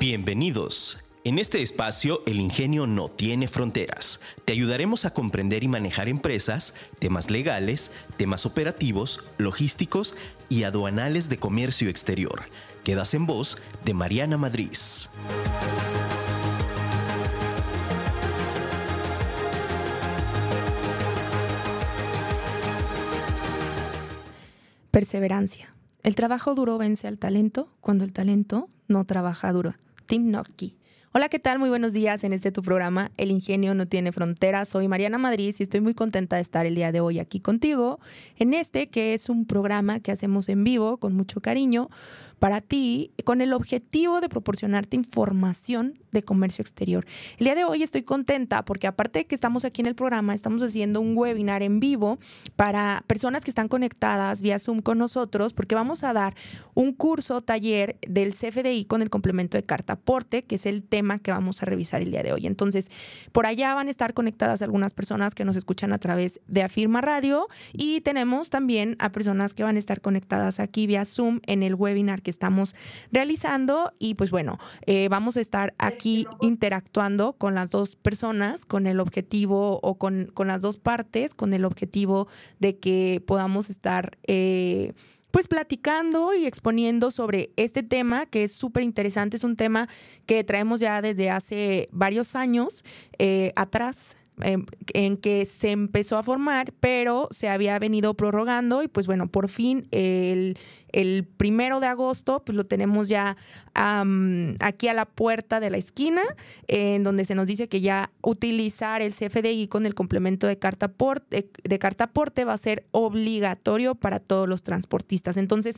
Bienvenidos. En este espacio, el ingenio no tiene fronteras. Te ayudaremos a comprender y manejar empresas, temas legales, temas operativos, logísticos y aduanales de comercio exterior. Quedas en voz de Mariana Madrid. Perseverancia. El trabajo duro vence al talento cuando el talento no trabaja duro. Tim Nocky. Hola, ¿qué tal? Muy buenos días en este tu programa El Ingenio no tiene fronteras. Soy Mariana Madrid y estoy muy contenta de estar el día de hoy aquí contigo en este que es un programa que hacemos en vivo con mucho cariño para ti con el objetivo de proporcionarte información de comercio exterior. El día de hoy estoy contenta porque aparte de que estamos aquí en el programa, estamos haciendo un webinar en vivo para personas que están conectadas vía Zoom con nosotros porque vamos a dar un curso taller del CFDI con el complemento de carta aporte, que es el tema que vamos a revisar el día de hoy. Entonces, por allá van a estar conectadas algunas personas que nos escuchan a través de Afirma Radio y tenemos también a personas que van a estar conectadas aquí vía Zoom en el webinar que estamos realizando. Y pues bueno, eh, vamos a estar aquí interactuando con las dos personas con el objetivo o con, con las dos partes con el objetivo de que podamos estar... Eh, pues platicando y exponiendo sobre este tema que es súper interesante, es un tema que traemos ya desde hace varios años eh, atrás Em, en que se empezó a formar, pero se había venido prorrogando y pues bueno, por fin el, el primero de agosto pues lo tenemos ya aquí a la puerta de la esquina, en donde se nos dice que ya utilizar el CFDI con el complemento de carta, porte, de carta aporte va a ser obligatorio para todos los transportistas. Entonces,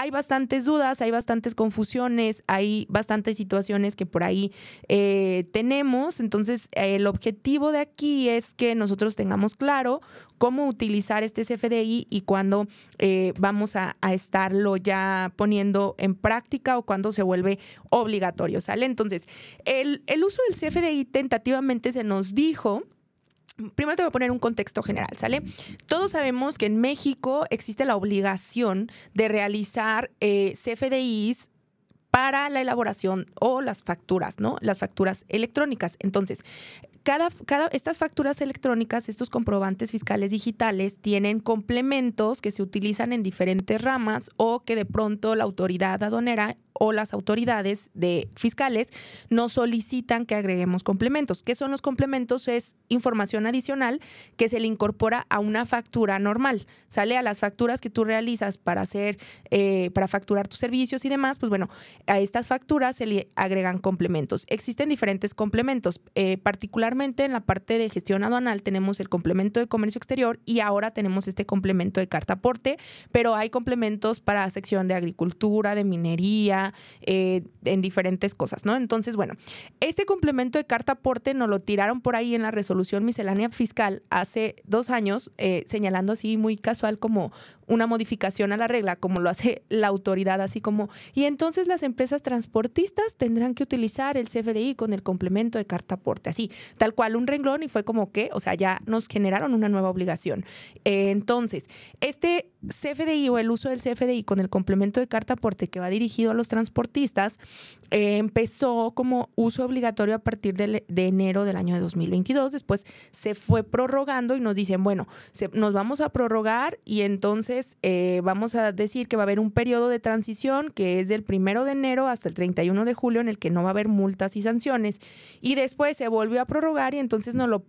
hay bastantes dudas, hay bastantes confusiones, hay bastantes situaciones que por ahí eh, tenemos. Entonces, el objetivo de aquí es que nosotros tengamos claro cómo utilizar este CFDI y cuándo eh, vamos a, estarlo ya poniendo en práctica o cuándo se vuelve obligatorio, ¿sale? Entonces, el, uso del CFDI tentativamente se nos dijo Primero te voy a poner un contexto general, ¿sale? Todos sabemos que en México existe la obligación de realizar eh, CFDIs para la elaboración o las facturas, ¿no? Las facturas electrónicas. Entonces, cada, cada, estas facturas electrónicas, estos comprobantes fiscales digitales, tienen complementos que se utilizan en diferentes ramas o que de pronto la autoridad aduanera o las autoridades de fiscales nos solicitan que agreguemos complementos. ¿Qué son los complementos? Es información adicional que se le incorpora a una factura normal. Sale a las facturas que tú realizas para hacer, eh, para facturar tus servicios y demás. Pues bueno, a estas facturas se le agregan complementos. Existen diferentes complementos, eh, particularmente en la parte de gestión aduanal tenemos el complemento de comercio exterior y ahora tenemos este complemento de carta aporte, pero hay complementos para sección de agricultura, de minería, eh, en diferentes cosas, ¿no? Entonces, bueno, este complemento de carta aporte nos lo tiraron por ahí en la resolución miscelánea fiscal hace dos años, eh, señalando así muy casual como una modificación a la regla, como lo hace la autoridad, así como, y entonces las empresas transportistas tendrán que utilizar el CFDI con el complemento de carta aporte, así, tal cual un renglón y fue como que, o sea, ya nos generaron una nueva obligación. Eh, entonces, este CFDI o el uso del CFDI con el complemento de carta aporte que va dirigido a los transportistas eh, empezó como uso obligatorio a partir de, enero del año de 2022. Después se fue prorrogando y nos dicen, bueno, nos vamos a prorrogar y entonces eh, vamos a decir que va a haber un periodo de transición que es del primero de enero hasta el 31 de julio en el que no va a haber multas y sanciones. Y después se volvió a prorrogar y entonces nos lo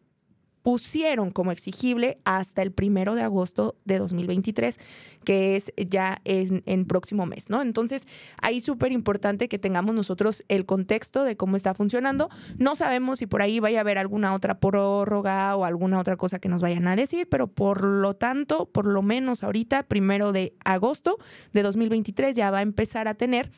pusieron como exigible hasta el primero de agosto de 2023, que es ya en, en próximo mes, ¿no? Entonces, ahí súper importante que tengamos nosotros el contexto de cómo está funcionando. No sabemos si por ahí vaya a haber alguna otra prórroga o alguna otra cosa que nos vayan a decir, pero por lo tanto, por lo menos ahorita, primero de agosto de 2023, ya va a empezar a tener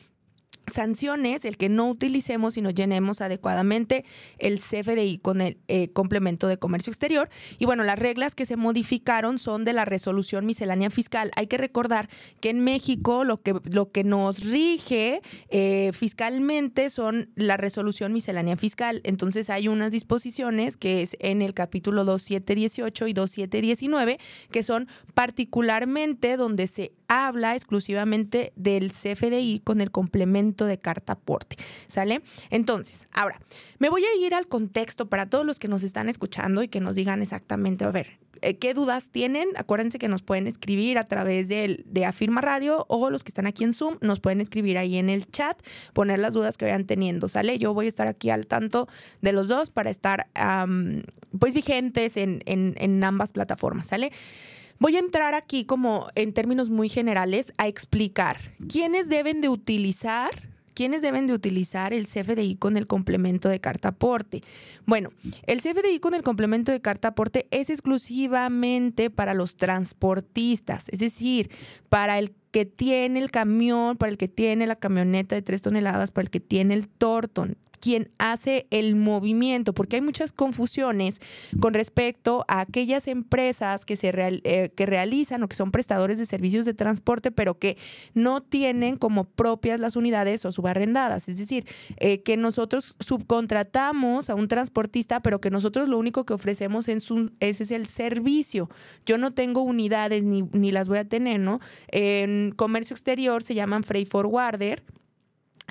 sanciones el que no utilicemos y no llenemos adecuadamente el CFDI con el eh, complemento de comercio exterior. Y bueno, las reglas que se modificaron son de la resolución miscelánea fiscal. Hay que recordar que en México lo que, lo que nos rige eh, fiscalmente son la resolución miscelánea fiscal. Entonces hay unas disposiciones que es en el capítulo 2718 y 2719 que son particularmente donde se habla exclusivamente del CFDI con el complemento de carta aporte, ¿sale? Entonces, ahora, me voy a ir al contexto para todos los que nos están escuchando y que nos digan exactamente, a ver, eh, ¿qué dudas tienen? Acuérdense que nos pueden escribir a través de, de, Afirma Radio o los que están aquí en Zoom, nos pueden escribir ahí en el chat, poner las dudas que vayan teniendo, ¿sale? Yo voy a estar aquí al tanto de los dos para estar, pues, vigentes en, en, en ambas plataformas, ¿sale? Voy a entrar aquí como en términos muy generales a explicar quiénes deben de utilizar ¿Quiénes deben de utilizar el CFDI con el complemento de carta aporte? Bueno, el CFDI con el complemento de carta aporte es exclusivamente para los transportistas, es decir, para el que tiene el camión, para el que tiene la camioneta de tres toneladas, para el que tiene el Torton quien hace el movimiento, porque hay muchas confusiones con respecto a aquellas empresas que, se eh, que realizan o que son prestadores de servicios de transporte, pero que no tienen como propias las unidades o subarrendadas. Es decir, eh, que nosotros subcontratamos a un transportista, pero que nosotros lo único que ofrecemos es, ese es el servicio. Yo no tengo unidades ni, ni las voy a tener, ¿no? En comercio exterior se llaman freight forwarder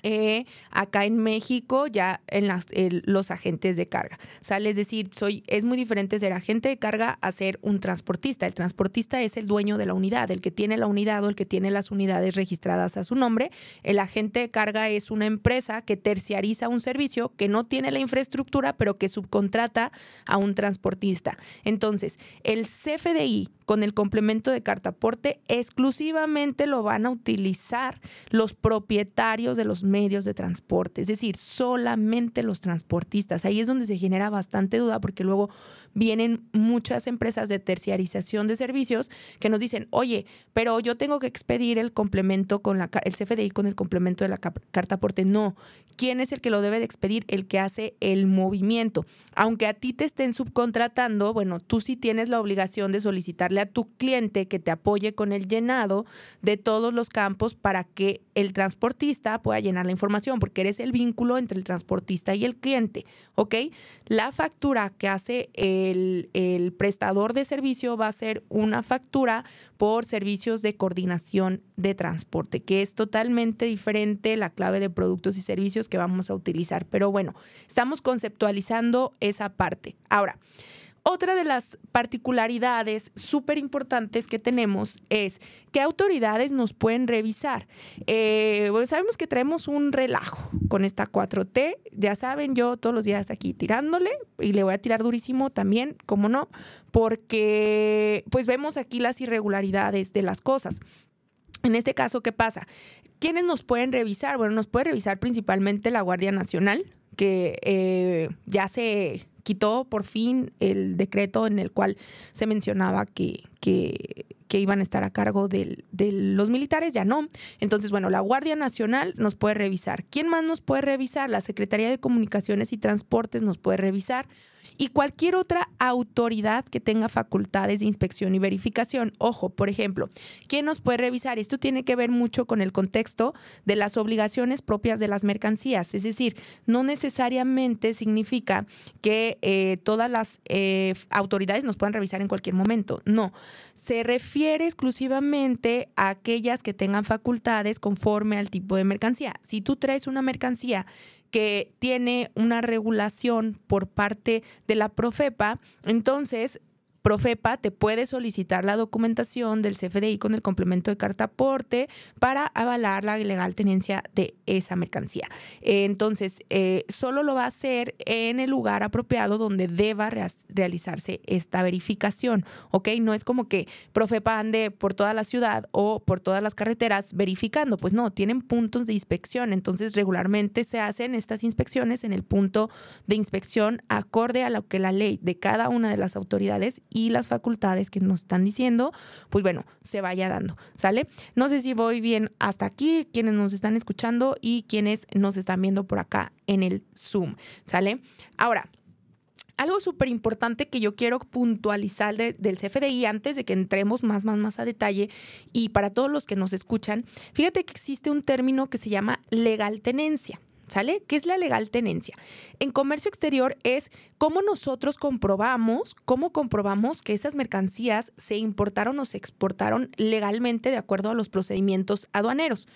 eh, acá en México ya en las, los agentes de carga. ¿Sale? Es decir, soy, es muy diferente ser agente de carga a ser un transportista. El transportista es el dueño de la unidad, el que tiene la unidad o el que tiene las unidades registradas a su nombre. El agente de carga es una empresa que terciariza un servicio que no tiene la infraestructura, pero que subcontrata a un transportista. Entonces, el CFDI con el complemento de cartaporte exclusivamente lo van a utilizar los propietarios de los medios de transporte, es decir, solamente los transportistas. Ahí es donde se genera bastante duda porque luego vienen muchas empresas de terciarización de servicios que nos dicen, oye, pero yo tengo que expedir el complemento con la, el CFDI con el complemento de la cartaporte. No, ¿quién es el que lo debe de expedir? El que hace el movimiento. Aunque a ti te estén subcontratando, bueno, tú sí tienes la obligación de solicitar a tu cliente que te apoye con el llenado de todos los campos para que el transportista pueda llenar la información, porque eres el vínculo entre el transportista y el cliente, ¿ok? La factura que hace el, el prestador de servicio va a ser una factura por servicios de coordinación de transporte, que es totalmente diferente la clave de productos y servicios que vamos a utilizar. Pero bueno, estamos conceptualizando esa parte. Ahora, otra de las particularidades súper importantes que tenemos es qué autoridades nos pueden revisar. Eh, sabemos que traemos un relajo con esta 4T. Ya saben, yo todos los días aquí tirándole y le voy a tirar durísimo también, como no, porque pues vemos aquí las irregularidades de las cosas. En este caso, ¿qué pasa? ¿Quiénes nos pueden revisar? Bueno, nos puede revisar principalmente la Guardia Nacional, que eh, ya se quitó por fin el decreto en el cual se mencionaba que, que, iban a estar a cargo de los militares, ya no. Entonces, bueno, la Guardia Nacional nos puede revisar. ¿Quién más nos puede revisar? La Secretaría de Comunicaciones y Transportes nos puede revisar y cualquier otra autoridad que tenga facultades de inspección y verificación. Ojo, por ejemplo, ¿quién nos puede revisar? Esto tiene que ver mucho con el contexto de las obligaciones propias de las mercancías, es decir, no necesariamente significa que eh, todas las eh, autoridades nos puedan revisar en cualquier momento, no, se refiere exclusivamente a aquellas que tengan facultades conforme al tipo de mercancía. Si tú traes una mercancía que tiene una regulación por parte de la Profepa, entonces Profepa te puede solicitar la documentación del CFDI con el complemento de carta aporte para avalar la legal tenencia de esa mercancía. Entonces, eh, solo lo va a hacer en el lugar apropiado donde deba realizarse esta verificación, ¿ok? No es como que Profepa ande por toda la ciudad o por todas las carreteras verificando, pues no, tienen puntos de inspección, entonces regularmente se hacen estas inspecciones en el punto de inspección acorde a lo que la ley de cada una de las autoridades y las facultades que nos están diciendo, pues bueno, se vaya dando, ¿sale? No sé si voy bien hasta aquí, quienes nos están escuchando y quienes nos están viendo por acá en el Zoom, ¿sale? Ahora, algo súper importante que yo quiero puntualizar del CFDI antes de que entremos más, más, más a detalle y para todos los que nos escuchan, fíjate que existe un término que se llama legal tenencia. ¿Sale? ¿Qué es la legal tenencia? En comercio exterior es cómo nosotros comprobamos, cómo comprobamos que esas mercancías se importaron o se exportaron legalmente de acuerdo a los procedimientos aduaneros.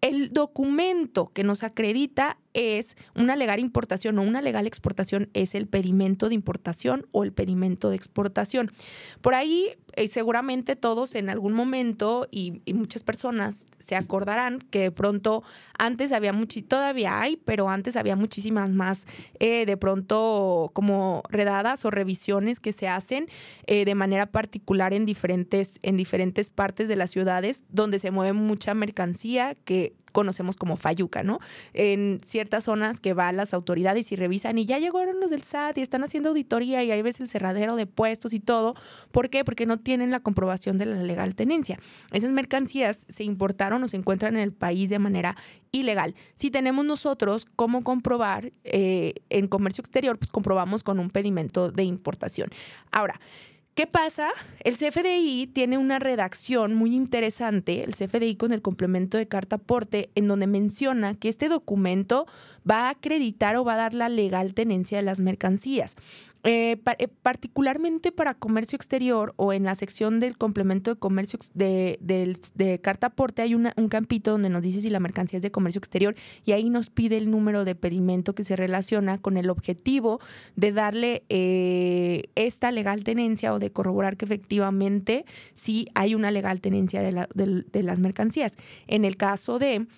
El documento que nos acredita es una legal importación o una legal exportación es el pedimento de importación o el pedimento de exportación. Por ahí eh, seguramente todos en algún momento y, muchas personas se acordarán que de pronto antes había mucho, todavía hay, pero antes había muchísimas más eh, de pronto como redadas o revisiones que se hacen eh, de manera particular en diferentes, en diferentes partes de las ciudades donde se mueve mucha mercancía que conocemos como Fayuca, ¿no? En ciertas zonas que van las autoridades y revisan y ya llegaron los del SAT y están haciendo auditoría y ahí ves el cerradero de puestos y todo. ¿Por qué? Porque no tienen la comprobación de la legal tenencia. Esas mercancías se importaron o se encuentran en el país de manera ilegal. Si tenemos nosotros cómo comprobar eh, en comercio exterior, pues comprobamos con un pedimento de importación. Ahora, ¿Qué pasa? El CFDI tiene una redacción muy interesante, el CFDI con el complemento de carta aporte, en donde menciona que este documento va a acreditar o va a dar la legal tenencia de las mercancías. Eh, eh, particularmente para comercio exterior o en la sección del complemento de comercio de, carta aporte hay un campito donde nos dice si la mercancía es de comercio exterior y ahí nos pide el número de pedimento que se relaciona con el objetivo de darle eh, esta legal tenencia o de corroborar que efectivamente sí hay una legal tenencia de las mercancías. En el caso de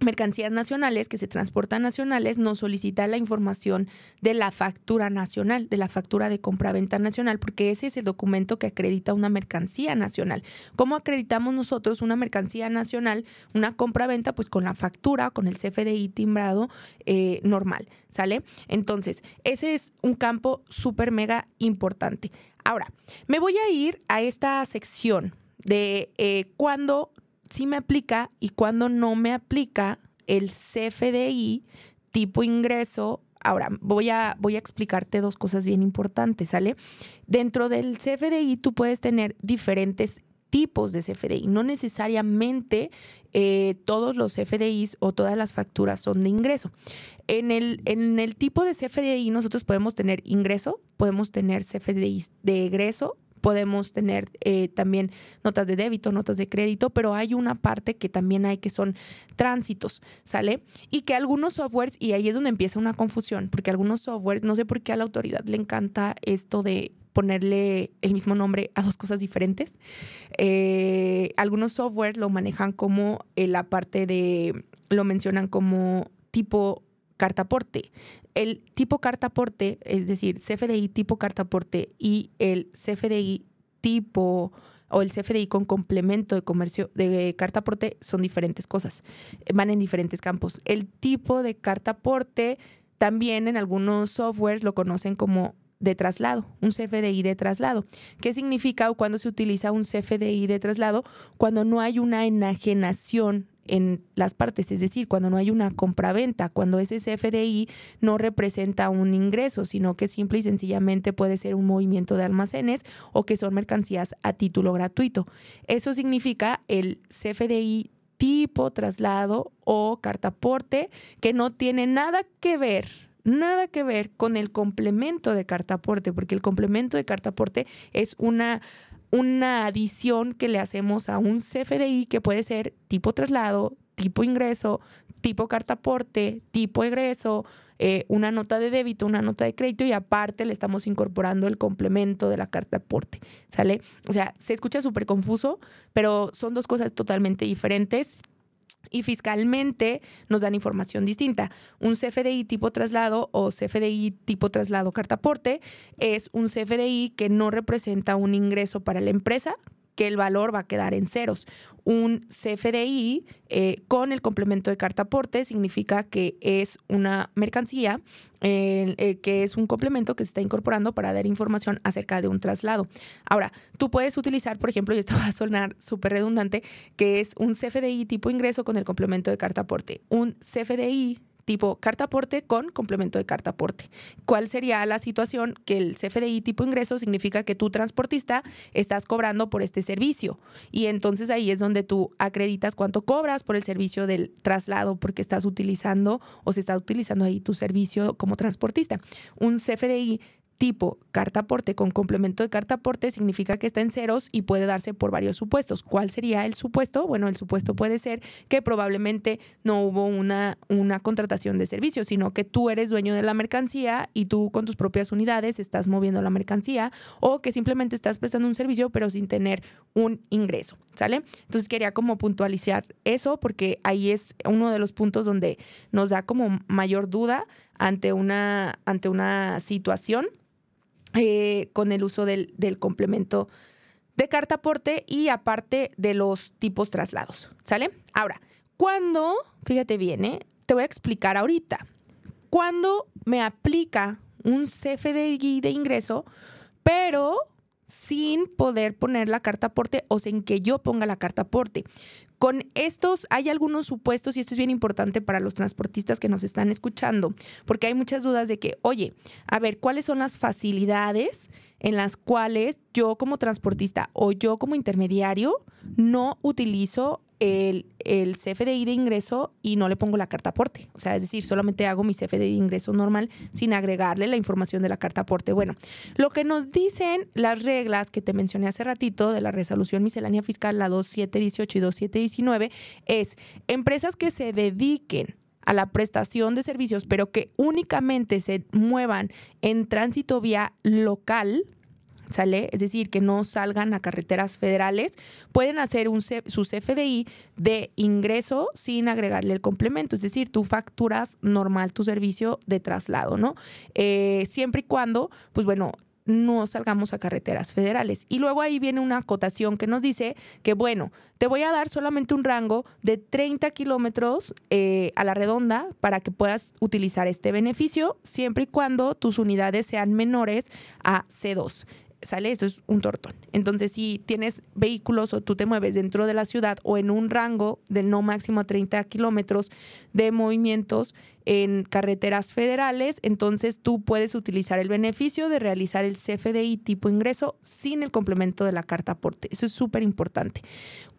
mercancías nacionales que se transportan nacionales nos solicita la información de la factura nacional, de la factura de compraventa nacional, porque ese es el documento que acredita una mercancía nacional. ¿Cómo acreditamos nosotros una mercancía nacional, una compraventa? Pues con la factura, con el CFDI timbrado eh, normal, ¿sale? Entonces, ese es un campo súper mega importante. Ahora, me voy a ir a esta sección de eh, cuándo sí me aplica y cuando no me aplica el CFDI tipo ingreso. Ahora, voy a, voy a explicarte dos cosas bien importantes, ¿sale? Dentro del CFDI tú puedes tener diferentes tipos de CFDI. No necesariamente eh, todos los CFDIs o todas las facturas son de ingreso. En el, en el tipo de CFDI nosotros podemos tener ingreso, podemos tener CFDI de egreso podemos tener eh, también notas de débito, notas de crédito, pero hay una parte que también hay que son tránsitos, ¿sale? Y que algunos softwares, y ahí es donde empieza una confusión, porque algunos softwares, no sé por qué a la autoridad le encanta esto de ponerle el mismo nombre a dos cosas diferentes. Eh, algunos softwares lo manejan como eh, la parte de, lo mencionan como tipo cartaporte. El tipo cartaporte, es decir, CFDI tipo cartaporte y el CFDI tipo o el CFDI con complemento de comercio de cartaporte son diferentes cosas, van en diferentes campos. El tipo de cartaporte también en algunos softwares lo conocen como de traslado, un CFDI de traslado. ¿Qué significa o cuando se utiliza un CFDI de traslado? Cuando no hay una enajenación en las partes, es decir, cuando no hay una compraventa, cuando ese CFDI no representa un ingreso, sino que simple y sencillamente puede ser un movimiento de almacenes o que son mercancías a título gratuito. Eso significa el CFDI tipo traslado o cartaporte que no tiene nada que ver nada que ver con el complemento de cartaporte, porque el complemento de cartaporte es una una adición que le hacemos a un CFDI que puede ser tipo traslado, tipo ingreso, tipo carta aporte, tipo egreso, eh, una nota de débito, una nota de crédito y aparte le estamos incorporando el complemento de la carta aporte, ¿sale? O sea, se escucha súper confuso, pero son dos cosas totalmente diferentes y fiscalmente nos dan información distinta. Un CFDI tipo traslado o CFDI tipo traslado cartaporte es un CFDI que no representa un ingreso para la empresa, que el valor va a quedar en ceros. Un CFDI eh, con el complemento de carta aporte significa que es una mercancía eh, que es un complemento que se está incorporando para dar información acerca de un traslado. Ahora, tú puedes utilizar, por ejemplo, y esto va a sonar súper redundante, que es un CFDI tipo ingreso con el complemento de carta aporte. Un CFDI tipo carta aporte con complemento de carta aporte. ¿Cuál sería la situación que el CFDI tipo ingreso significa que tú transportista estás cobrando por este servicio? Y entonces ahí es donde tú acreditas cuánto cobras por el servicio del traslado porque estás utilizando o se está utilizando ahí tu servicio como transportista. Un CFDI tipo carta aporte con complemento de carta aporte significa que está en ceros y puede darse por varios supuestos. ¿Cuál sería el supuesto? Bueno, el supuesto puede ser que probablemente no hubo una, una contratación de servicio, sino que tú eres dueño de la mercancía y tú con tus propias unidades estás moviendo la mercancía o que simplemente estás prestando un servicio pero sin tener un ingreso, ¿sale? Entonces quería como puntualizar eso porque ahí es uno de los puntos donde nos da como mayor duda ante una, ante una situación eh, con el uso del, complemento de carta aporte y aparte de los tipos traslados. ¿Sale? Ahora, cuando, fíjate bien, ¿eh? te voy a explicar ahorita, cuando me aplica un CFDI de ingreso, pero sin poder poner la carta aporte o sin que yo ponga la carta aporte. Con estos hay algunos supuestos y esto es bien importante para los transportistas que nos están escuchando, porque hay muchas dudas de que, oye, a ver, ¿cuáles son las facilidades en las cuales yo como transportista o yo como intermediario no utilizo el, el, CFDI de ingreso y no le pongo la carta aporte. O sea, es decir, solamente hago mi CFDI de ingreso normal sin agregarle la información de la carta aporte. Bueno, lo que nos dicen las reglas que te mencioné hace ratito de la resolución miscelánea fiscal, la 2718 y 2719, es empresas que se dediquen a la prestación de servicios, pero que únicamente se muevan en tránsito vía local, ¿sale? Es decir, que no salgan a carreteras federales, pueden hacer un su CFDI de ingreso sin agregarle el complemento, es decir, tú facturas normal tu servicio de traslado, ¿no? Eh, siempre y cuando, pues bueno, no salgamos a carreteras federales. Y luego ahí viene una acotación que nos dice que, bueno, te voy a dar solamente un rango de 30 kilómetros eh, a la redonda para que puedas utilizar este beneficio, siempre y cuando tus unidades sean menores a C2 sale, eso es un tortón. Entonces, si tienes vehículos o tú te mueves dentro de la ciudad o en un rango de no máximo 30 kilómetros de movimientos en carreteras federales, entonces tú puedes utilizar el beneficio de realizar el CFDI tipo ingreso sin el complemento de la carta aporte. Eso es súper importante.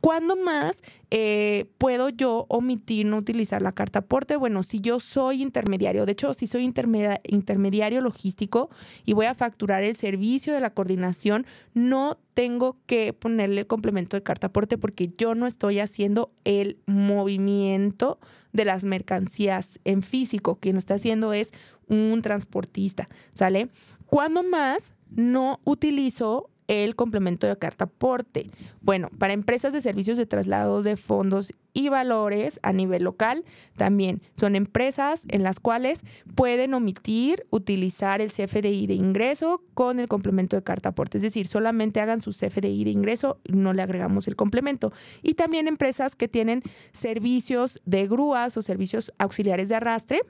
¿Cuándo más eh, puedo yo omitir no utilizar la carta aporte? Bueno, si yo soy intermediario, de hecho, si soy intermediario logístico y voy a facturar el servicio de la coordinación, no tengo que ponerle el complemento de carta aporte porque yo no estoy haciendo el movimiento de las mercancías en físico. Quien lo está haciendo es un transportista, ¿sale? ¿Cuándo más no utilizo el complemento de carta aporte. Bueno, para empresas de servicios de traslado de fondos y valores a nivel local, también son empresas en las cuales pueden omitir utilizar el CFDI de ingreso con el complemento de carta aporte. Es decir, solamente hagan su CFDI de ingreso, no le agregamos el complemento. Y también empresas que tienen servicios de grúas o servicios auxiliares de arrastre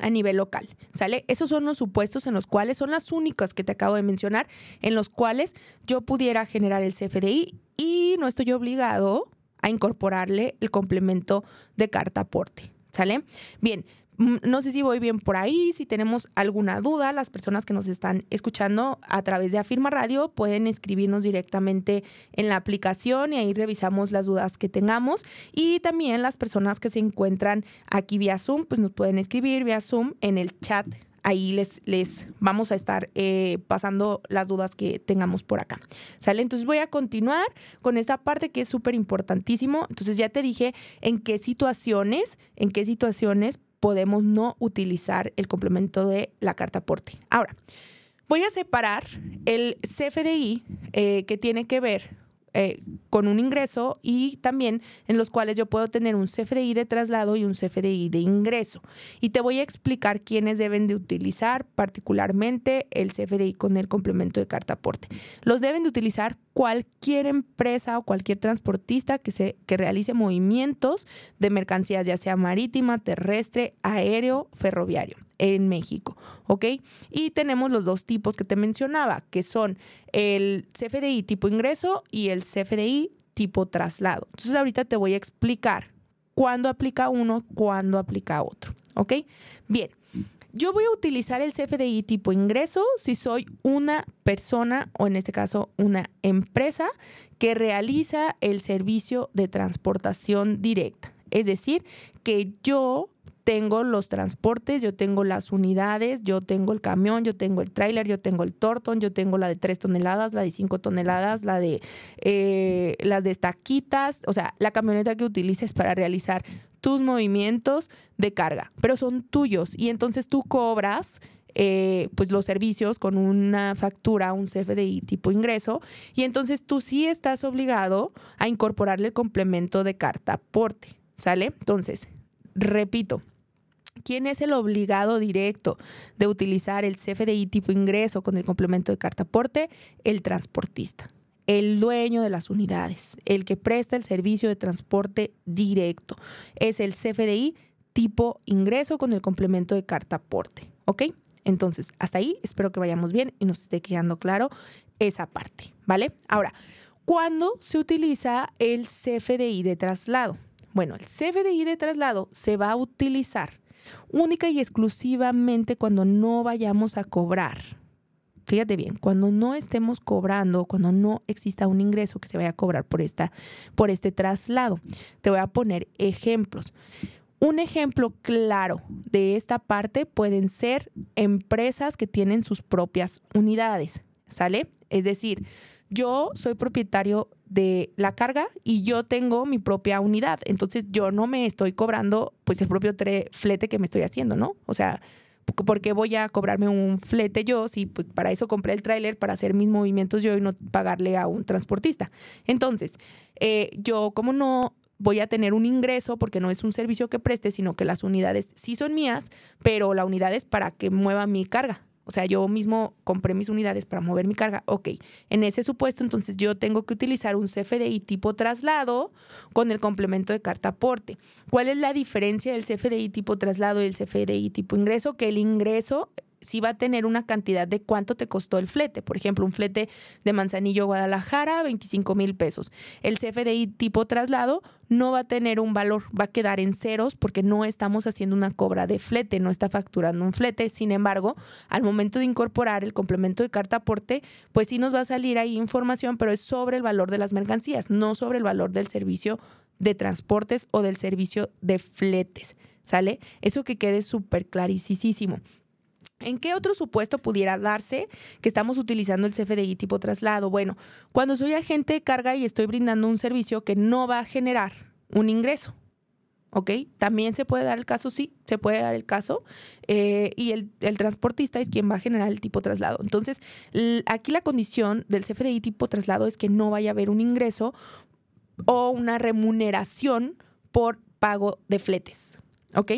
a nivel local, ¿sale? Esos son los supuestos en los cuales son las únicas que te acabo de mencionar, en los cuales yo pudiera generar el CFDI y no estoy obligado a incorporarle el complemento de carta aporte, ¿sale? Bien, no sé si voy bien por ahí, si tenemos alguna duda, las personas que nos están escuchando a través de Afirma Radio pueden escribirnos directamente en la aplicación y ahí revisamos las dudas que tengamos. Y también las personas que se encuentran aquí vía Zoom, pues nos pueden escribir vía Zoom en el chat ahí les, les vamos a estar eh, pasando las dudas que tengamos por acá. ¿Sale? Entonces voy a continuar con esta parte que es súper importantísimo. Entonces ya te dije en qué situaciones, en qué situaciones podemos no utilizar el complemento de la carta aporte. Ahora, voy a separar el CFDI eh, que tiene que ver eh, con un ingreso y también en los cuales yo puedo tener un CFDI de traslado y un CFDI de ingreso. Y te voy a explicar quiénes deben de utilizar particularmente el CFDI con el complemento de carta aporte. Los deben de utilizar cualquier empresa o cualquier transportista que, se, que realice movimientos de mercancías, ya sea marítima, terrestre, aéreo, ferroviario en México, ¿ok? Y tenemos los dos tipos que te mencionaba, que son el CFDI tipo ingreso y el CFDI tipo traslado. Entonces ahorita te voy a explicar cuándo aplica uno, cuándo aplica otro. ¿Ok? Bien. Yo voy a utilizar el CFDI tipo ingreso si soy una persona o en este caso una empresa que realiza el servicio de transportación directa. Es decir, que yo tengo los transportes, yo tengo las unidades, yo tengo el camión, yo tengo el tráiler, yo tengo el tortón, yo tengo la de 3 toneladas, la de 5 toneladas, la de eh, las de estaquitas, o sea, la camioneta que utilices para realizar tus movimientos de carga, pero son tuyos y entonces tú cobras eh, pues los servicios con una factura, un CFDI tipo ingreso, y entonces tú sí estás obligado a incorporarle el complemento de carta aporte, ¿sale? Entonces, repito, ¿Quién es el obligado directo de utilizar el CFDI tipo ingreso con el complemento de carta aporte? El transportista, el dueño de las unidades, el que presta el servicio de transporte directo. Es el CFDI tipo ingreso con el complemento de carta aporte. ¿Ok? Entonces, hasta ahí espero que vayamos bien y nos esté quedando claro esa parte. ¿Vale? Ahora, ¿cuándo se utiliza el CFDI de traslado? Bueno, el CFDI de traslado se va a utilizar única y exclusivamente cuando no vayamos a cobrar. Fíjate bien, cuando no estemos cobrando, cuando no exista un ingreso que se vaya a cobrar por, esta, por este traslado. Te voy a poner ejemplos. Un ejemplo claro de esta parte pueden ser empresas que tienen sus propias unidades, ¿sale? Es decir, yo soy propietario de la carga y yo tengo mi propia unidad. Entonces yo no me estoy cobrando pues el propio flete que me estoy haciendo, ¿no? O sea, ¿por qué voy a cobrarme un flete yo si pues, para eso compré el tráiler para hacer mis movimientos yo y no pagarle a un transportista? Entonces, eh, yo como no voy a tener un ingreso porque no es un servicio que preste, sino que las unidades sí son mías, pero la unidad es para que mueva mi carga. O sea, yo mismo compré mis unidades para mover mi carga. Ok, en ese supuesto, entonces yo tengo que utilizar un CFDI tipo traslado con el complemento de carta aporte. ¿Cuál es la diferencia del CFDI tipo traslado y el CFDI tipo ingreso? Que el ingreso si va a tener una cantidad de cuánto te costó el flete. Por ejemplo, un flete de Manzanillo Guadalajara, 25 mil pesos. El CFDI tipo traslado no va a tener un valor, va a quedar en ceros porque no estamos haciendo una cobra de flete, no está facturando un flete. Sin embargo, al momento de incorporar el complemento de carta aporte, pues sí nos va a salir ahí información, pero es sobre el valor de las mercancías, no sobre el valor del servicio de transportes o del servicio de fletes. ¿Sale? Eso que quede súper clarísimo. ¿En qué otro supuesto pudiera darse que estamos utilizando el CFDI tipo traslado? Bueno, cuando soy agente de carga y estoy brindando un servicio que no va a generar un ingreso. ¿Ok? También se puede dar el caso, sí, se puede dar el caso. Eh, y el, el, transportista es quien va a generar el tipo traslado. Entonces, aquí la condición del CFDI tipo traslado es que no vaya a haber un ingreso o una remuneración por pago de fletes. ¿Ok?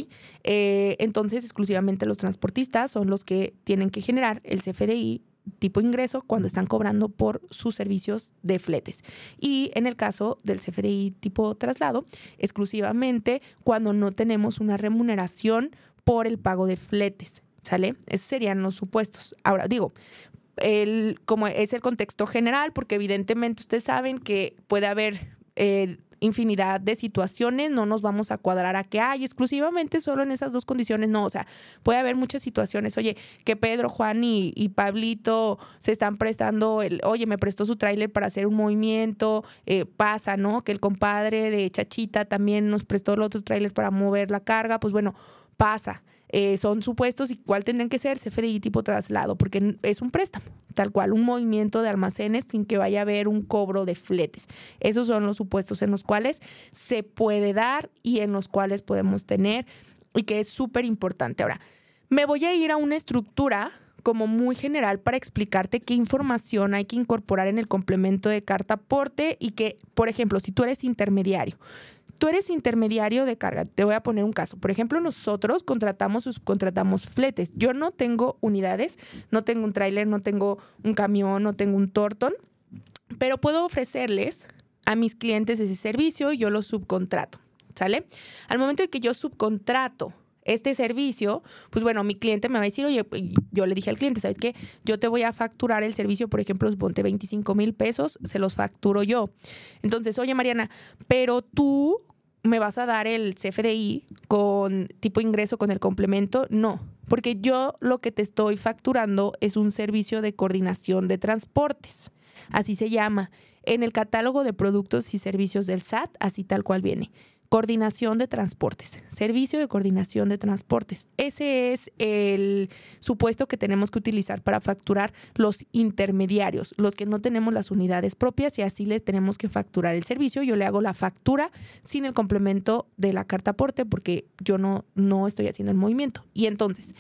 Eh, entonces, exclusivamente los transportistas son los que tienen que generar el CFDI tipo ingreso cuando están cobrando por sus servicios de fletes. Y en el caso del CFDI tipo traslado, exclusivamente cuando no tenemos una remuneración por el pago de fletes. ¿Sale? Esos serían los supuestos. Ahora, digo, el, como es el contexto general, porque evidentemente ustedes saben que puede haber eh, infinidad de situaciones, no nos vamos a cuadrar a que hay exclusivamente solo en esas dos condiciones, no, o sea, puede haber muchas situaciones, oye, que Pedro, Juan y, Pablito se están prestando, el, oye, me prestó su tráiler para hacer un movimiento, eh, pasa, ¿no? Que el compadre de Chachita también nos prestó el otro tráiler para mover la carga, pues bueno, pasa. Eh, son supuestos y cuál tendrían que ser CFDI tipo traslado, porque es un préstamo, tal cual, un movimiento de almacenes sin que vaya a haber un cobro de fletes. Esos son los supuestos en los cuales se puede dar y en los cuales podemos tener y que es súper importante. Ahora, me voy a ir a una estructura como muy general para explicarte qué información hay que incorporar en el complemento de carta aporte y que, por ejemplo, si tú eres intermediario, tú eres intermediario de carga. Te voy a poner un caso. Por ejemplo, nosotros contratamos o subcontratamos fletes. Yo no tengo unidades, no tengo un tráiler, no tengo un camión, no tengo un tortón, pero puedo ofrecerles a mis clientes ese servicio y yo lo subcontrato. ¿Sale? Al momento de que yo subcontrato este servicio, pues bueno, mi cliente me va a decir, oye, pues, yo le dije al cliente, ¿sabes qué? Yo te voy a facturar el servicio, por ejemplo, ponte 25 mil pesos, se los facturo yo. Entonces, oye, Mariana, pero tú me vas a dar el CFDI con tipo ingreso con el complemento. No, porque yo lo que te estoy facturando es un servicio de coordinación de transportes. Así se llama. En el catálogo de productos y servicios del SAT, así tal cual viene. Coordinación de transportes, servicio de coordinación de transportes. Ese es el supuesto que tenemos que utilizar para facturar los intermediarios, los que no tenemos las unidades propias y así les tenemos que facturar el servicio. Yo le hago la factura sin el complemento de la carta aporte porque yo no, no estoy haciendo el movimiento. Y entonces,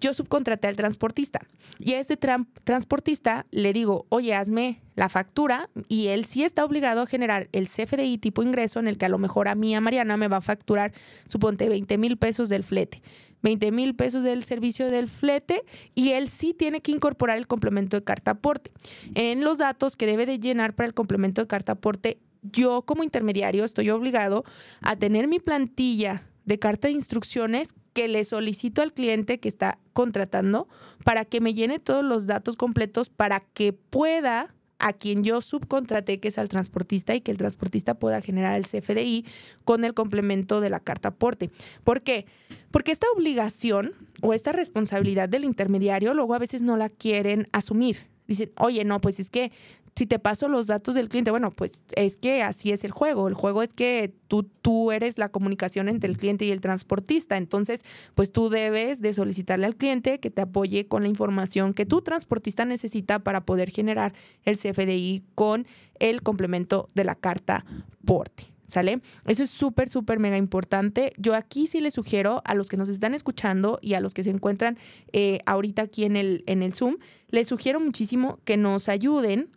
yo subcontraté al transportista y a este transportista le digo, oye, hazme la factura y él sí está obligado a generar el CFDI tipo ingreso en el que a lo mejor a mí, a Mariana, me va a facturar, suponte, 20 mil pesos del flete. 20 mil pesos del servicio del flete y él sí tiene que incorporar el complemento de carta aporte. En los datos que debe de llenar para el complemento de carta aporte, yo como intermediario estoy obligado a tener mi plantilla de carta de instrucciones que le solicito al cliente que está contratando para que me llene todos los datos completos para que pueda a quien yo subcontraté, que es al transportista, y que el transportista pueda generar el CFDI con el complemento de la carta aporte. ¿Por qué? Porque esta obligación o esta responsabilidad del intermediario luego a veces no la quieren asumir. Dicen, oye, no, pues es que si te paso los datos del cliente, bueno, pues es que así es el juego. El juego es que tú, tú eres la comunicación entre el cliente y el transportista. Entonces, pues tú debes de solicitarle al cliente que te apoye con la información que tu transportista necesita para poder generar el CFDI con el complemento de la carta porte. ¿Sale? Eso es súper, súper mega importante. Yo aquí sí les sugiero a los que nos están escuchando y a los que se encuentran eh, ahorita aquí en el, en el Zoom, les sugiero muchísimo que nos ayuden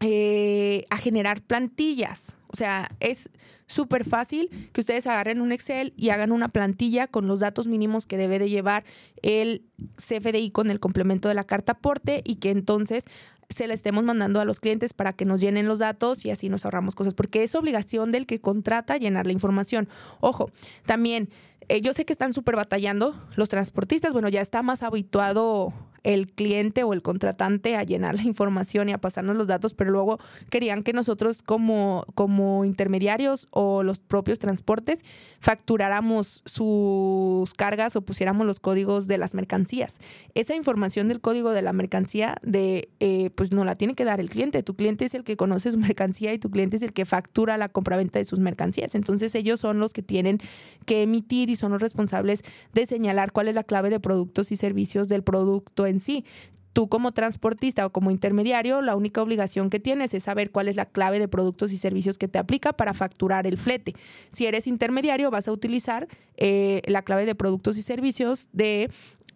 eh, a generar plantillas. O sea, es súper fácil que ustedes agarren un Excel y hagan una plantilla con los datos mínimos que debe de llevar el CFDI con el complemento de la carta aporte y que entonces se la estemos mandando a los clientes para que nos llenen los datos y así nos ahorramos cosas, porque es obligación del que contrata llenar la información. Ojo, también eh, yo sé que están súper batallando los transportistas, bueno, ya está más habituado el cliente o el contratante a llenar la información y a pasarnos los datos, pero luego querían que nosotros como, como intermediarios o los propios transportes facturáramos sus cargas o pusiéramos los códigos de las mercancías. Esa información del código de la mercancía de eh, pues no la tiene que dar el cliente. Tu cliente es el que conoce su mercancía y tu cliente es el que factura la compraventa de sus mercancías. Entonces ellos son los que tienen que emitir y son los responsables de señalar cuál es la clave de productos y servicios del producto en sí. Tú como transportista o como intermediario, la única obligación que tienes es saber cuál es la clave de productos y servicios que te aplica para facturar el flete. Si eres intermediario, vas a utilizar eh, la clave de productos y servicios de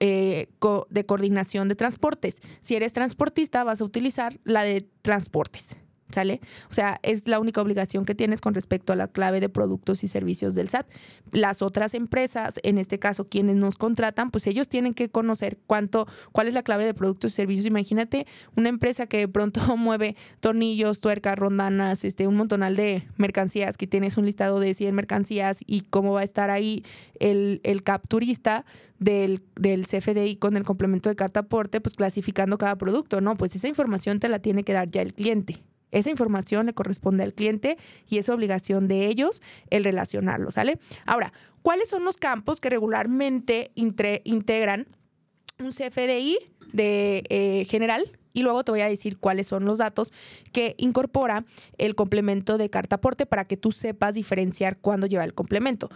eh, de coordinación de transportes. Si eres transportista, vas a utilizar la de transportes. ¿Sale? O sea, es la única obligación que tienes con respecto a la clave de productos y servicios del SAT. Las otras empresas, en este caso quienes nos contratan, pues ellos tienen que conocer cuánto, cuál es la clave de productos y servicios. Imagínate una empresa que de pronto mueve tornillos, tuercas, rondanas, este, un montonal de mercancías, que tienes un listado de 100 mercancías y cómo va a estar ahí el, el capturista del, del CFDI con el complemento de carta aporte, pues clasificando cada producto, ¿no? Pues esa información te la tiene que dar ya el cliente. Esa información le corresponde al cliente y es obligación de ellos el relacionarlo, ¿sale? Ahora, ¿cuáles son los campos que regularmente integran un CFDI de eh, general? Y luego te voy a decir cuáles son los datos que incorpora el complemento de carta aporte para que tú sepas diferenciar cuándo lleva el complemento.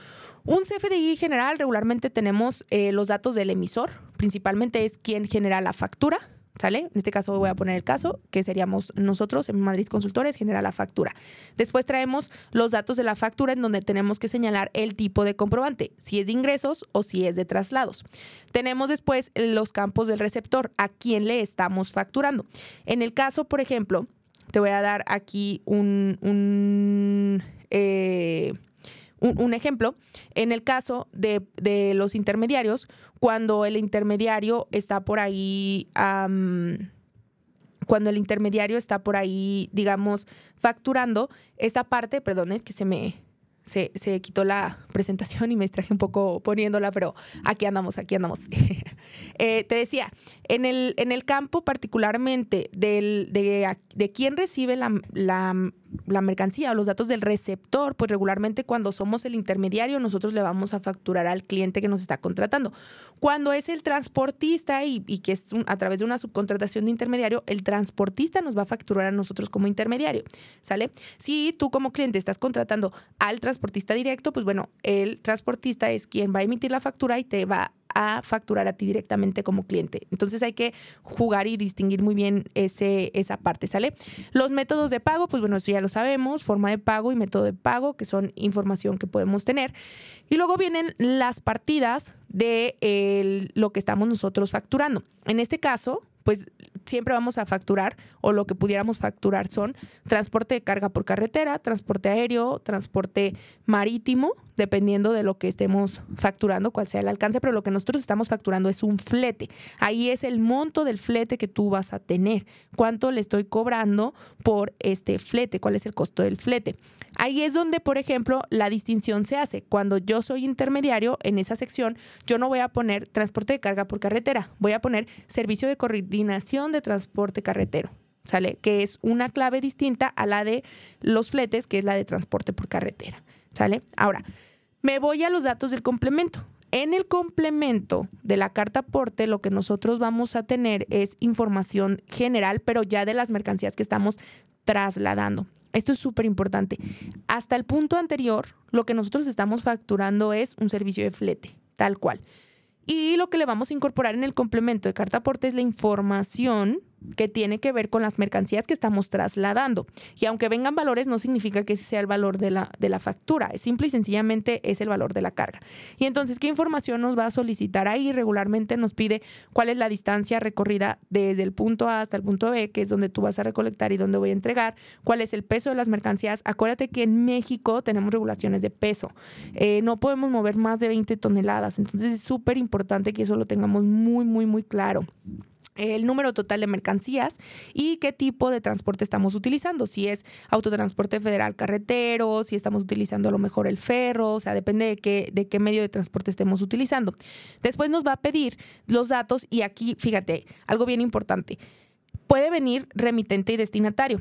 Un CFDI general regularmente tenemos eh, los datos del emisor, principalmente es quien genera la factura, ¿Sale? En este caso voy a poner el caso, que seríamos nosotros en Madrid Consultores, genera la factura. Después traemos los datos de la factura en donde tenemos que señalar el tipo de comprobante, si es de ingresos o si es de traslados. Tenemos después los campos del receptor, a quién le estamos facturando. En el caso, por ejemplo, te voy a dar aquí un, un eh, un, ejemplo, en el caso de, los intermediarios, cuando el intermediario está por ahí, cuando el intermediario está por ahí, digamos, facturando, esta parte, perdón, es que se me, se, quitó la presentación y me extraje un poco poniéndola, pero aquí andamos, aquí andamos. Eh, te decía, en el, en el campo particularmente del, de, de quién recibe la mercancía o los datos del receptor, pues regularmente cuando somos el intermediario nosotros le vamos a facturar al cliente que nos está contratando. Cuando es el transportista y, que es a través de una subcontratación de intermediario, el transportista nos va a facturar a nosotros como intermediario, ¿sale? Si tú como cliente estás contratando al transportista directo, pues bueno, el transportista es quien va a emitir la factura y te va a facturar a ti directamente como cliente. Entonces hay que jugar y distinguir muy bien ese, esa parte, ¿sale? Los métodos de pago, pues bueno, eso ya lo sabemos, forma de pago y método de pago, que son información que podemos tener. Y luego vienen las partidas de lo que estamos nosotros facturando. En este caso, pues siempre vamos a facturar o lo que pudiéramos facturar son transporte de carga por carretera, transporte aéreo, transporte marítimo, dependiendo de lo que estemos facturando, cuál sea el alcance, pero lo que nosotros estamos facturando es un flete. Ahí es el monto del flete que tú vas a tener. ¿Cuánto le estoy cobrando por este flete? ¿Cuál es el costo del flete? Ahí es donde, por ejemplo, la distinción se hace. Cuando yo soy intermediario en esa sección, yo no voy a poner transporte de carga por carretera, voy a poner servicio de coordinación de transporte carretero. ¿Sale? Que es una clave distinta a la de los fletes, que es la de transporte por carretera. ¿Sale? Ahora, me voy a los datos del complemento. En el complemento de la carta aporte, lo que nosotros vamos a tener es información general, pero ya de las mercancías que estamos trasladando. Esto es súper importante. Hasta el punto anterior, lo que nosotros estamos facturando es un servicio de flete, tal cual. Y lo que le vamos a incorporar en el complemento de carta aporte es la información que tiene que ver con las mercancías que estamos trasladando. Y aunque vengan valores, no significa que ese sea el valor de la, de la factura, simple y sencillamente es el valor de la carga. Y entonces, ¿qué información nos va a solicitar ahí? Regularmente nos pide cuál es la distancia recorrida desde el punto A hasta el punto B, que es donde tú vas a recolectar y donde voy a entregar, cuál es el peso de las mercancías. Acuérdate que en México tenemos regulaciones de peso, eh, no podemos mover más de 20 toneladas, entonces es súper importante que eso lo tengamos muy, muy, muy claro el número total de mercancías y qué tipo de transporte estamos utilizando, si es autotransporte federal carretero, si estamos utilizando a lo mejor el ferro, o sea, depende de qué, de qué medio de transporte estemos utilizando. Después nos va a pedir los datos y aquí, fíjate, algo bien importante, puede venir remitente y destinatario.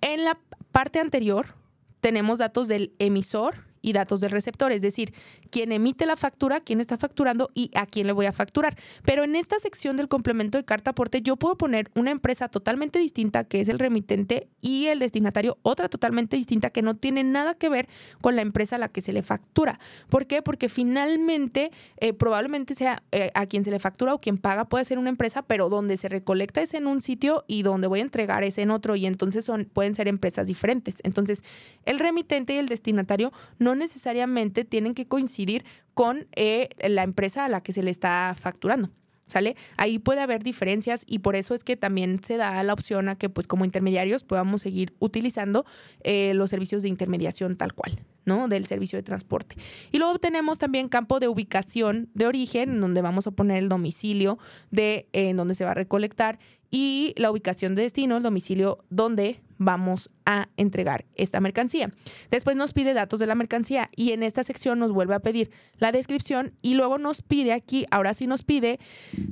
En la parte anterior tenemos datos del emisor y datos del receptor, es decir, quién emite la factura, quién está facturando y a quién le voy a facturar. Pero en esta sección del complemento de carta aporte yo puedo poner una empresa totalmente distinta que es el remitente y el destinatario otra totalmente distinta que no tiene nada que ver con la empresa a la que se le factura. ¿Por qué? Porque finalmente eh, probablemente sea eh, a quien se le factura o quien paga puede ser una empresa, pero donde se recolecta es en un sitio y donde voy a entregar es en otro y entonces son, pueden ser empresas diferentes. Entonces, el remitente y el destinatario no necesariamente tienen que coincidir con eh, la empresa a la que se le está facturando. ¿Sale? Ahí puede haber diferencias y por eso es que también se da la opción a que pues como intermediarios podamos seguir utilizando eh, los servicios de intermediación tal cual, ¿no? Del servicio de transporte. Y luego tenemos también campo de ubicación de origen, donde vamos a poner el domicilio de eh, en donde se va a recolectar y la ubicación de destino, el domicilio donde vamos a entregar esta mercancía. Después nos pide datos de la mercancía y en esta sección nos vuelve a pedir la descripción y luego nos pide aquí, ahora sí nos pide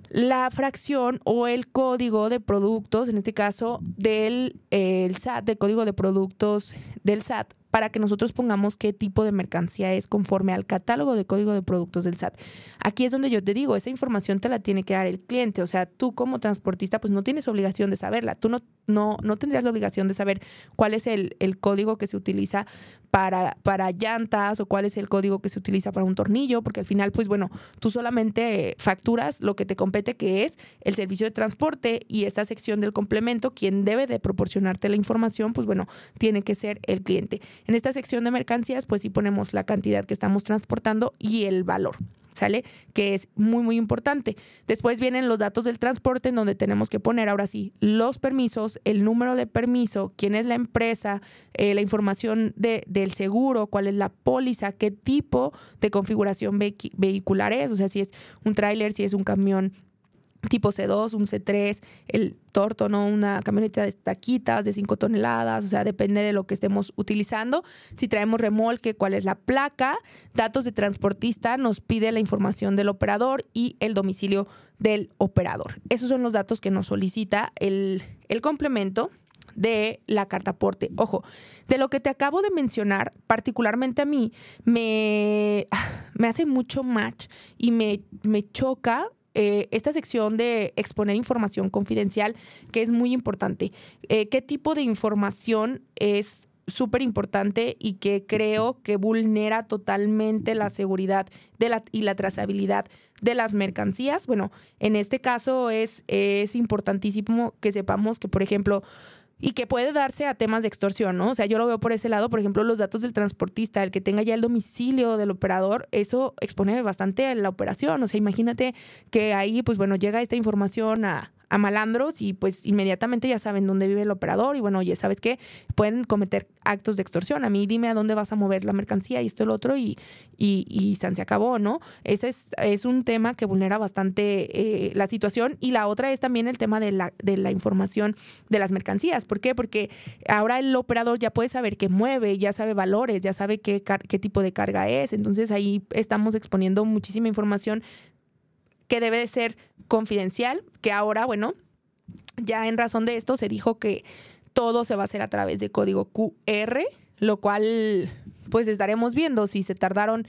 la fracción o el código de productos, en este caso del el SAT, del código de productos del SAT para que nosotros pongamos qué tipo de mercancía es conforme al catálogo de código de productos del SAT. Aquí es donde yo te digo, esa información te la tiene que dar el cliente, o sea, tú como transportista pues no tienes obligación de saberla, tú no, no, no tendrías la obligación de saber cuál es el, el código que se utiliza para, para llantas o cuál es el código que se utiliza para un tornillo, porque al final, pues bueno, tú solamente facturas lo que te compete, que es el servicio de transporte y esta sección del complemento, quien debe de proporcionarte la información, pues bueno, tiene que ser el cliente. En esta sección de mercancías, pues sí ponemos la cantidad que estamos transportando y el valor. ¿sale? Que es muy, muy importante. Después vienen los datos del transporte en donde tenemos que poner ahora sí los permisos, el número de permiso, quién es la empresa, eh, la información de, del seguro, cuál es la póliza, qué tipo de configuración vehicular es, o sea, si es un tráiler, si es un camión tipo C2, un C3, el torto, ¿no? Una camioneta de taquitas de 5 toneladas, o sea, depende de lo que estemos utilizando. Si traemos remolque, cuál es la placa, datos de transportista, nos pide la información del operador y el domicilio del operador. Esos son los datos que nos solicita el, el complemento de la carta aporte. Ojo, de lo que te acabo de mencionar, particularmente a mí, me, me hace mucho match y me, me choca eh, esta sección de exponer información confidencial, que es muy importante. Eh, ¿Qué tipo de información es súper importante y que creo que vulnera totalmente la seguridad de la, y la trazabilidad de las mercancías? Bueno, en este caso es, es importantísimo que sepamos que, por ejemplo, y que puede darse a temas de extorsión, ¿no? O sea, yo lo veo por ese lado, por ejemplo, los datos del transportista, el que tenga ya el domicilio del operador, eso expone bastante la operación. O sea, imagínate que ahí, pues bueno, llega esta información a, a malandros y pues inmediatamente ya saben dónde vive el operador y bueno, oye, ¿sabes qué? Pueden cometer actos de extorsión. A mí dime a dónde vas a mover la mercancía y esto lo otro y, y, y se acabó, ¿no? Ese es, es un tema que vulnera bastante eh, la situación y la otra es también el tema de la, de la información de las mercancías. ¿Por qué? Porque ahora el operador ya puede saber qué mueve, ya sabe valores, ya sabe qué, qué tipo de carga es. Entonces ahí estamos exponiendo muchísima información que debe de ser confidencial, que ahora, bueno, ya en razón de esto se dijo que todo se va a hacer a través de código QR, lo cual pues estaremos viendo si se tardaron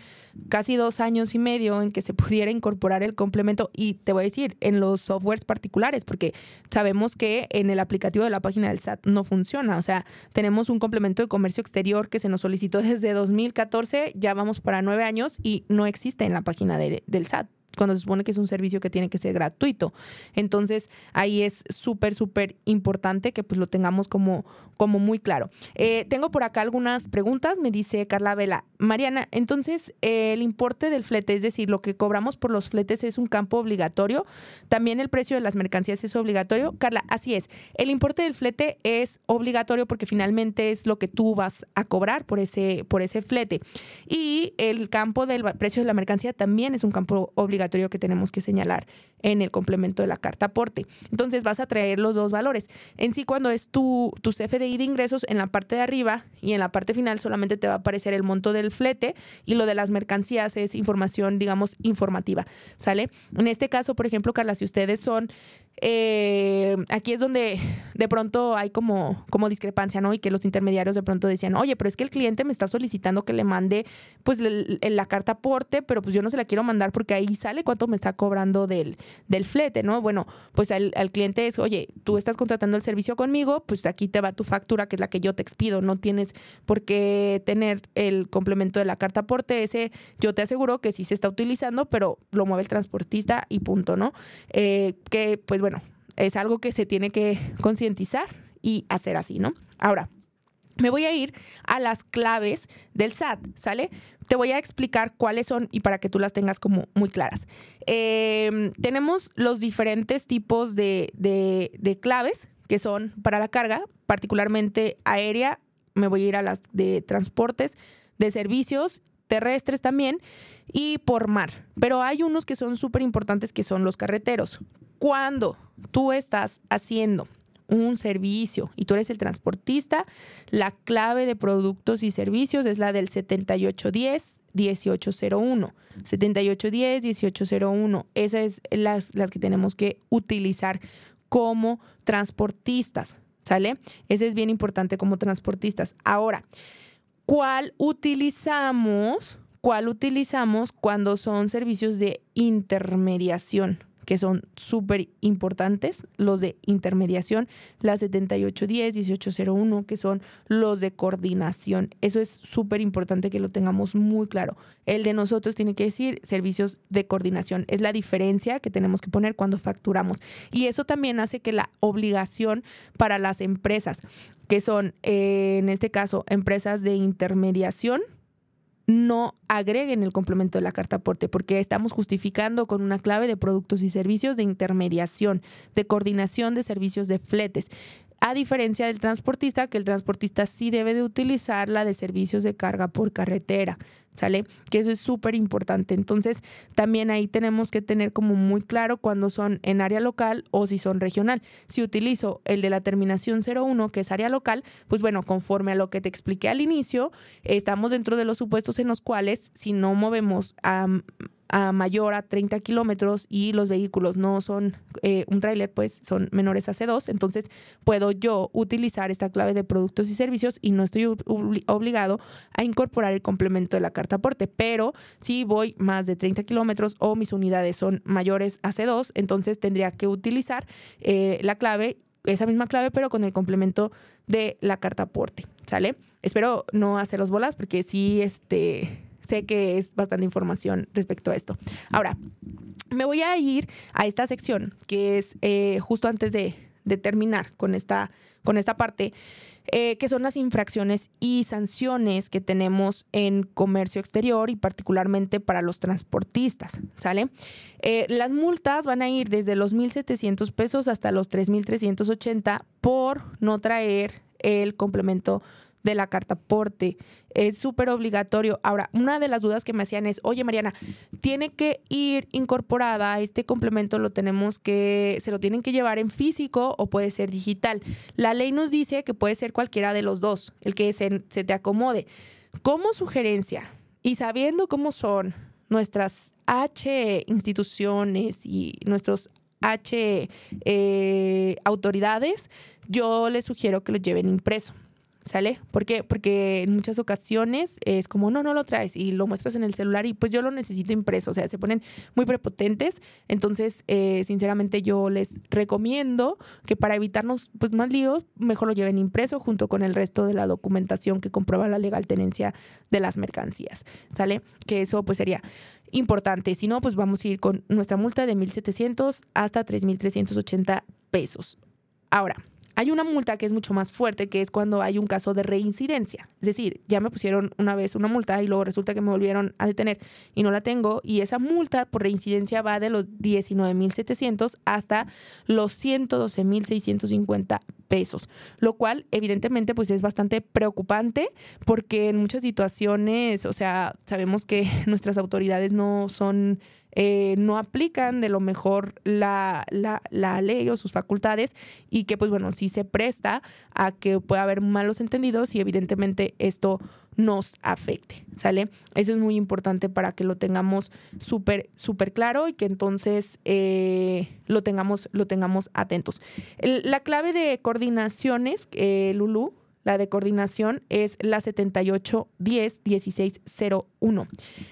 casi dos años y medio en que se pudiera incorporar el complemento. Y te voy a decir, en los softwares particulares, porque sabemos que en el aplicativo de la página del SAT no funciona, o sea, tenemos un complemento de comercio exterior que se nos solicitó desde 2014, ya vamos para nueve años y no existe en la página del SAT cuando se supone que es un servicio que tiene que ser gratuito. Entonces, ahí es súper, súper importante que pues lo tengamos como, como muy claro. Eh, tengo por acá algunas preguntas, me dice Carla Vela. Mariana, entonces, el importe del flete, es decir, lo que cobramos por los fletes es un campo obligatorio. También el precio de las mercancías es obligatorio. Carla, así es. El importe del flete es obligatorio porque finalmente es lo que tú vas a cobrar por ese, por ese flete. Y el campo del precio de la mercancía también es un campo obligatorio que tenemos que señalar en el complemento de la carta aporte. Entonces vas a traer los dos valores. En sí, cuando es tu, tu CFDI de ingresos, en la parte de arriba y en la parte final solamente te va a aparecer el monto del flete y lo de las mercancías es información, digamos, informativa. ¿Sale? En este caso, por ejemplo, Carla, si ustedes son eh, aquí es donde de pronto hay como, como discrepancia, ¿no? Y que los intermediarios de pronto decían, oye, pero es que el cliente me está solicitando que le mande pues la carta aporte, pero pues yo no se la quiero mandar porque ahí sale cuánto me está cobrando del, del flete, ¿no? Bueno, pues al, al cliente es, oye, tú estás contratando el servicio conmigo, pues aquí te va tu factura, que es la que yo te expido, no tienes por qué tener el complemento de la carta aporte, ese yo te aseguro que sí se está utilizando, pero lo mueve el transportista y punto, ¿no? Eh, que pues bueno, es algo que se tiene que concientizar y hacer así, ¿no? Ahora, me voy a ir a las claves del SAT, ¿sale? Te voy a explicar cuáles son y para que tú las tengas como muy claras. Em, tenemos los diferentes tipos de, de claves que son para la carga, particularmente aérea, me voy a ir a las de transportes, de servicios terrestres también y por mar. Pero hay unos que son súper importantes que son los carreteros. Cuando tú estás haciendo un servicio y tú eres el transportista, la clave de productos y servicios es la del 7810-1801. 7810-1801. Esas es las, las que tenemos que utilizar como transportistas, ¿sale? Ese es bien importante como transportistas. Ahora, ¿cuál utilizamos? ¿Cuál utilizamos cuando son servicios de intermediación? Que son súper importantes, los de intermediación, la 7810, 1801, que son los de coordinación. Eso es súper importante que lo tengamos muy claro. El de nosotros tiene que decir servicios de coordinación. Es la diferencia que tenemos que poner cuando facturamos. Y eso también hace que la obligación para las empresas, que son eh, en este caso empresas de intermediación, no agreguen el complemento de la carta aporte, porque estamos justificando con una clave de productos y servicios de intermediación, de coordinación de servicios de fletes a diferencia del transportista, que el transportista sí debe de utilizar la de servicios de carga por carretera, ¿sale? Que eso es súper importante. Entonces, también ahí tenemos que tener como muy claro cuando son en área local o si son regional. Si utilizo el de la terminación 01, que es área local, pues bueno, conforme a lo que te expliqué al inicio, estamos dentro de los supuestos en los cuales si no movemos a a mayor a 30 kilómetros y los vehículos no son eh, un tráiler, pues son menores a C2, entonces puedo yo utilizar esta clave de productos y servicios y no estoy obligado a incorporar el complemento de la carta. Pero si voy más de 30 kilómetros o mis unidades son mayores a C2, entonces tendría que utilizar eh, la clave esa misma clave, pero con el complemento de la carta aporte, ¿sale? Espero no hacer los bolas porque sí, este, sé que es bastante información respecto a esto. Ahora, me voy a ir a esta sección que es eh, justo antes de, de, terminar con esta, con esta parte. Eh, que son las infracciones y sanciones que tenemos en comercio exterior y particularmente para los transportistas, ¿sale? Eh, las multas van a ir desde los 1.700 pesos hasta los 3.380 por no traer el complemento de la carta porte. Es súper obligatorio. Ahora, una de las dudas que me hacían es, oye Mariana, tiene que ir incorporada este complemento, lo tenemos que, se lo tienen que llevar en físico o puede ser digital. La ley nos dice que puede ser cualquiera de los dos, el que se, se te acomode. Como sugerencia y sabiendo cómo son nuestras H instituciones y nuestros H eh, autoridades, yo les sugiero que lo lleven impreso. ¿Sale? ¿Por qué? Porque en muchas ocasiones es como, no, no lo traes y lo muestras en el celular y pues yo lo necesito impreso, o sea, se ponen muy prepotentes. Entonces, eh, sinceramente yo les recomiendo que para evitarnos pues más líos, mejor lo lleven impreso junto con el resto de la documentación que comprueba la legal tenencia de las mercancías, ¿sale? Que eso pues sería importante. Si no, pues vamos a ir con nuestra multa de 1.700 hasta 3.380 pesos. Ahora, hay una multa que es mucho más fuerte, que es cuando hay un caso de reincidencia. Es decir, ya me pusieron una vez una multa y luego resulta que me volvieron a detener y no la tengo. Y esa multa por reincidencia va de los 19.700 hasta los 112.650 pesos, lo cual evidentemente pues es bastante preocupante porque en muchas situaciones, o sea, sabemos que nuestras autoridades no son eh, no aplican de lo mejor la, la, ley o sus facultades y que pues bueno, sí se presta a que pueda haber malos entendidos y evidentemente esto nos afecte, ¿sale? Eso es muy importante para que lo tengamos súper, súper claro y que entonces eh, lo, tengamos, lo tengamos atentos. la clave de coordinaciones, eh, Lulu, la de coordinación es la 7810-1601.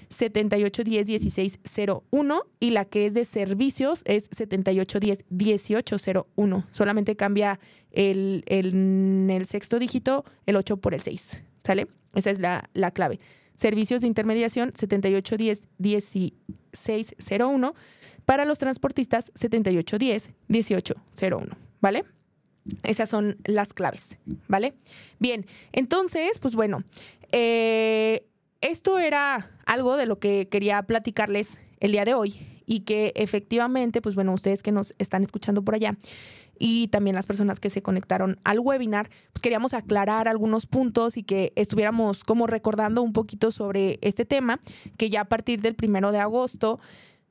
7810-1601 y la que es de servicios es 7810-1801. Solamente cambia el, el, sexto dígito, el 8 por el 6. ¿Sale? Esa es la, la clave. Servicios de intermediación 7810-1601. Para los transportistas 7810-1801. ¿Vale? Esas son las claves, ¿vale? Bien, entonces, pues bueno, eh, esto era algo de lo que quería platicarles el día de hoy y que efectivamente, pues bueno, ustedes que nos están escuchando por allá y también las personas que se conectaron al webinar, pues queríamos aclarar algunos puntos y que estuviéramos como recordando un poquito sobre este tema, que ya a partir del primero de agosto,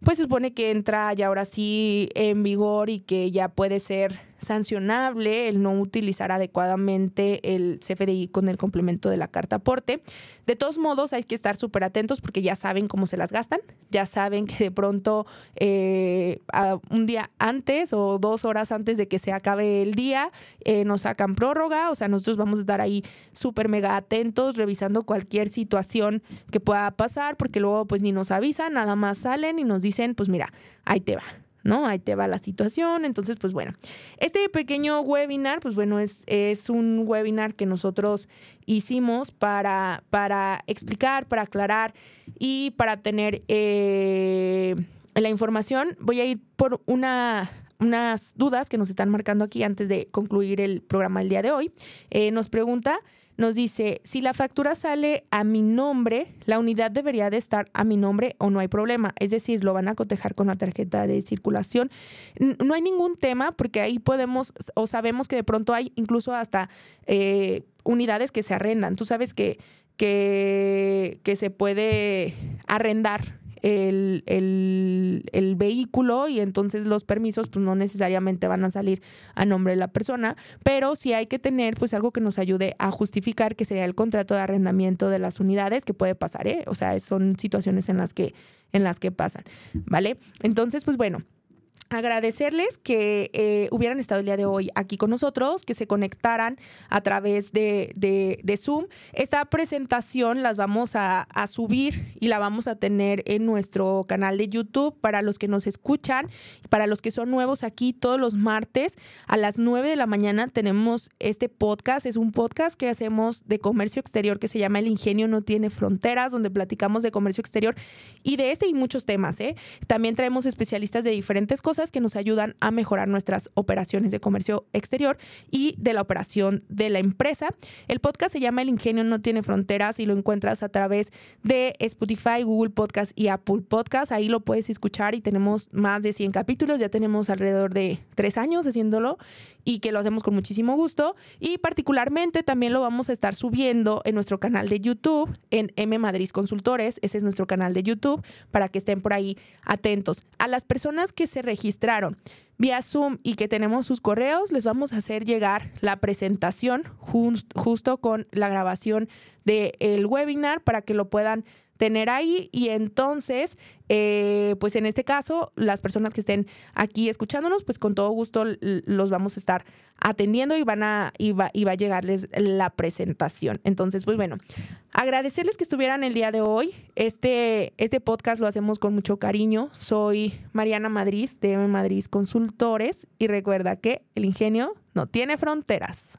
pues se supone que entra ya ahora sí en vigor y que ya puede ser sancionable el no utilizar adecuadamente el CFDI con el complemento de la carta aporte. De todos modos, hay que estar súper atentos porque ya saben cómo se las gastan, ya saben que de pronto eh, un día antes o dos horas antes de que se acabe el día eh, nos sacan prórroga, o sea, nosotros vamos a estar ahí súper mega atentos, revisando cualquier situación que pueda pasar, porque luego pues ni nos avisan, nada más salen y nos dicen, pues mira, ahí te va. ¿No? Ahí te va la situación. Entonces, pues bueno, este pequeño webinar, pues bueno, es, es un webinar que nosotros hicimos para, para explicar, para aclarar y para tener eh, la información. Voy a ir por una unas dudas que nos están marcando aquí antes de concluir el programa el día de hoy. Eh, nos pregunta nos dice, si la factura sale a mi nombre, la unidad debería de estar a mi nombre o no hay problema. Es decir, lo van a cotejar con la tarjeta de circulación. No hay ningún tema porque ahí podemos o sabemos que de pronto hay incluso hasta eh, unidades que se arrendan. Tú sabes que, que, que se puede arrendar el, el, vehículo y entonces los permisos pues no necesariamente van a salir a nombre de la persona, pero sí hay que tener pues algo que nos ayude a justificar que sería el contrato de arrendamiento de las unidades, que puede pasar, ¿eh? O sea, son situaciones en las que, en las que pasan, ¿vale? Entonces, pues bueno agradecerles que eh, hubieran estado el día de hoy aquí con nosotros, que se conectaran a través de, de, Zoom. Esta presentación las vamos a, a, subir y la vamos a tener en nuestro canal de YouTube para los que nos escuchan, para los que son nuevos aquí todos los martes a las 9 de la mañana tenemos este podcast. Es un podcast que hacemos de comercio exterior que se llama El Ingenio No Tiene Fronteras, donde platicamos de comercio exterior y de este y muchos temas. ¿eh? También traemos especialistas de diferentes cosas que nos ayudan a mejorar nuestras operaciones de comercio exterior y de la operación de la empresa. El podcast se llama El Ingenio No Tiene Fronteras y lo encuentras a través de Spotify, Google Podcast y Apple Podcast. Ahí lo puedes escuchar y tenemos más de 100 capítulos. Ya tenemos alrededor de tres años haciéndolo y que lo hacemos con muchísimo gusto. Y particularmente también lo vamos a estar subiendo en nuestro canal de YouTube, en M Madrid Consultores. Ese es nuestro canal de YouTube para que estén por ahí atentos. A las personas que se registraron vía Zoom y que tenemos sus correos, les vamos a hacer llegar la presentación justo con la grabación del webinar para que lo puedan tener ahí y entonces, eh, pues en este caso, las personas que estén aquí escuchándonos, pues con todo gusto los vamos a estar atendiendo y van a, y va, y va a llegarles la presentación. Entonces, pues bueno, agradecerles que estuvieran el día de hoy. Este, este podcast lo hacemos con mucho cariño. Soy Mariana Madrid de Madrid Consultores y recuerda que el ingenio no tiene fronteras.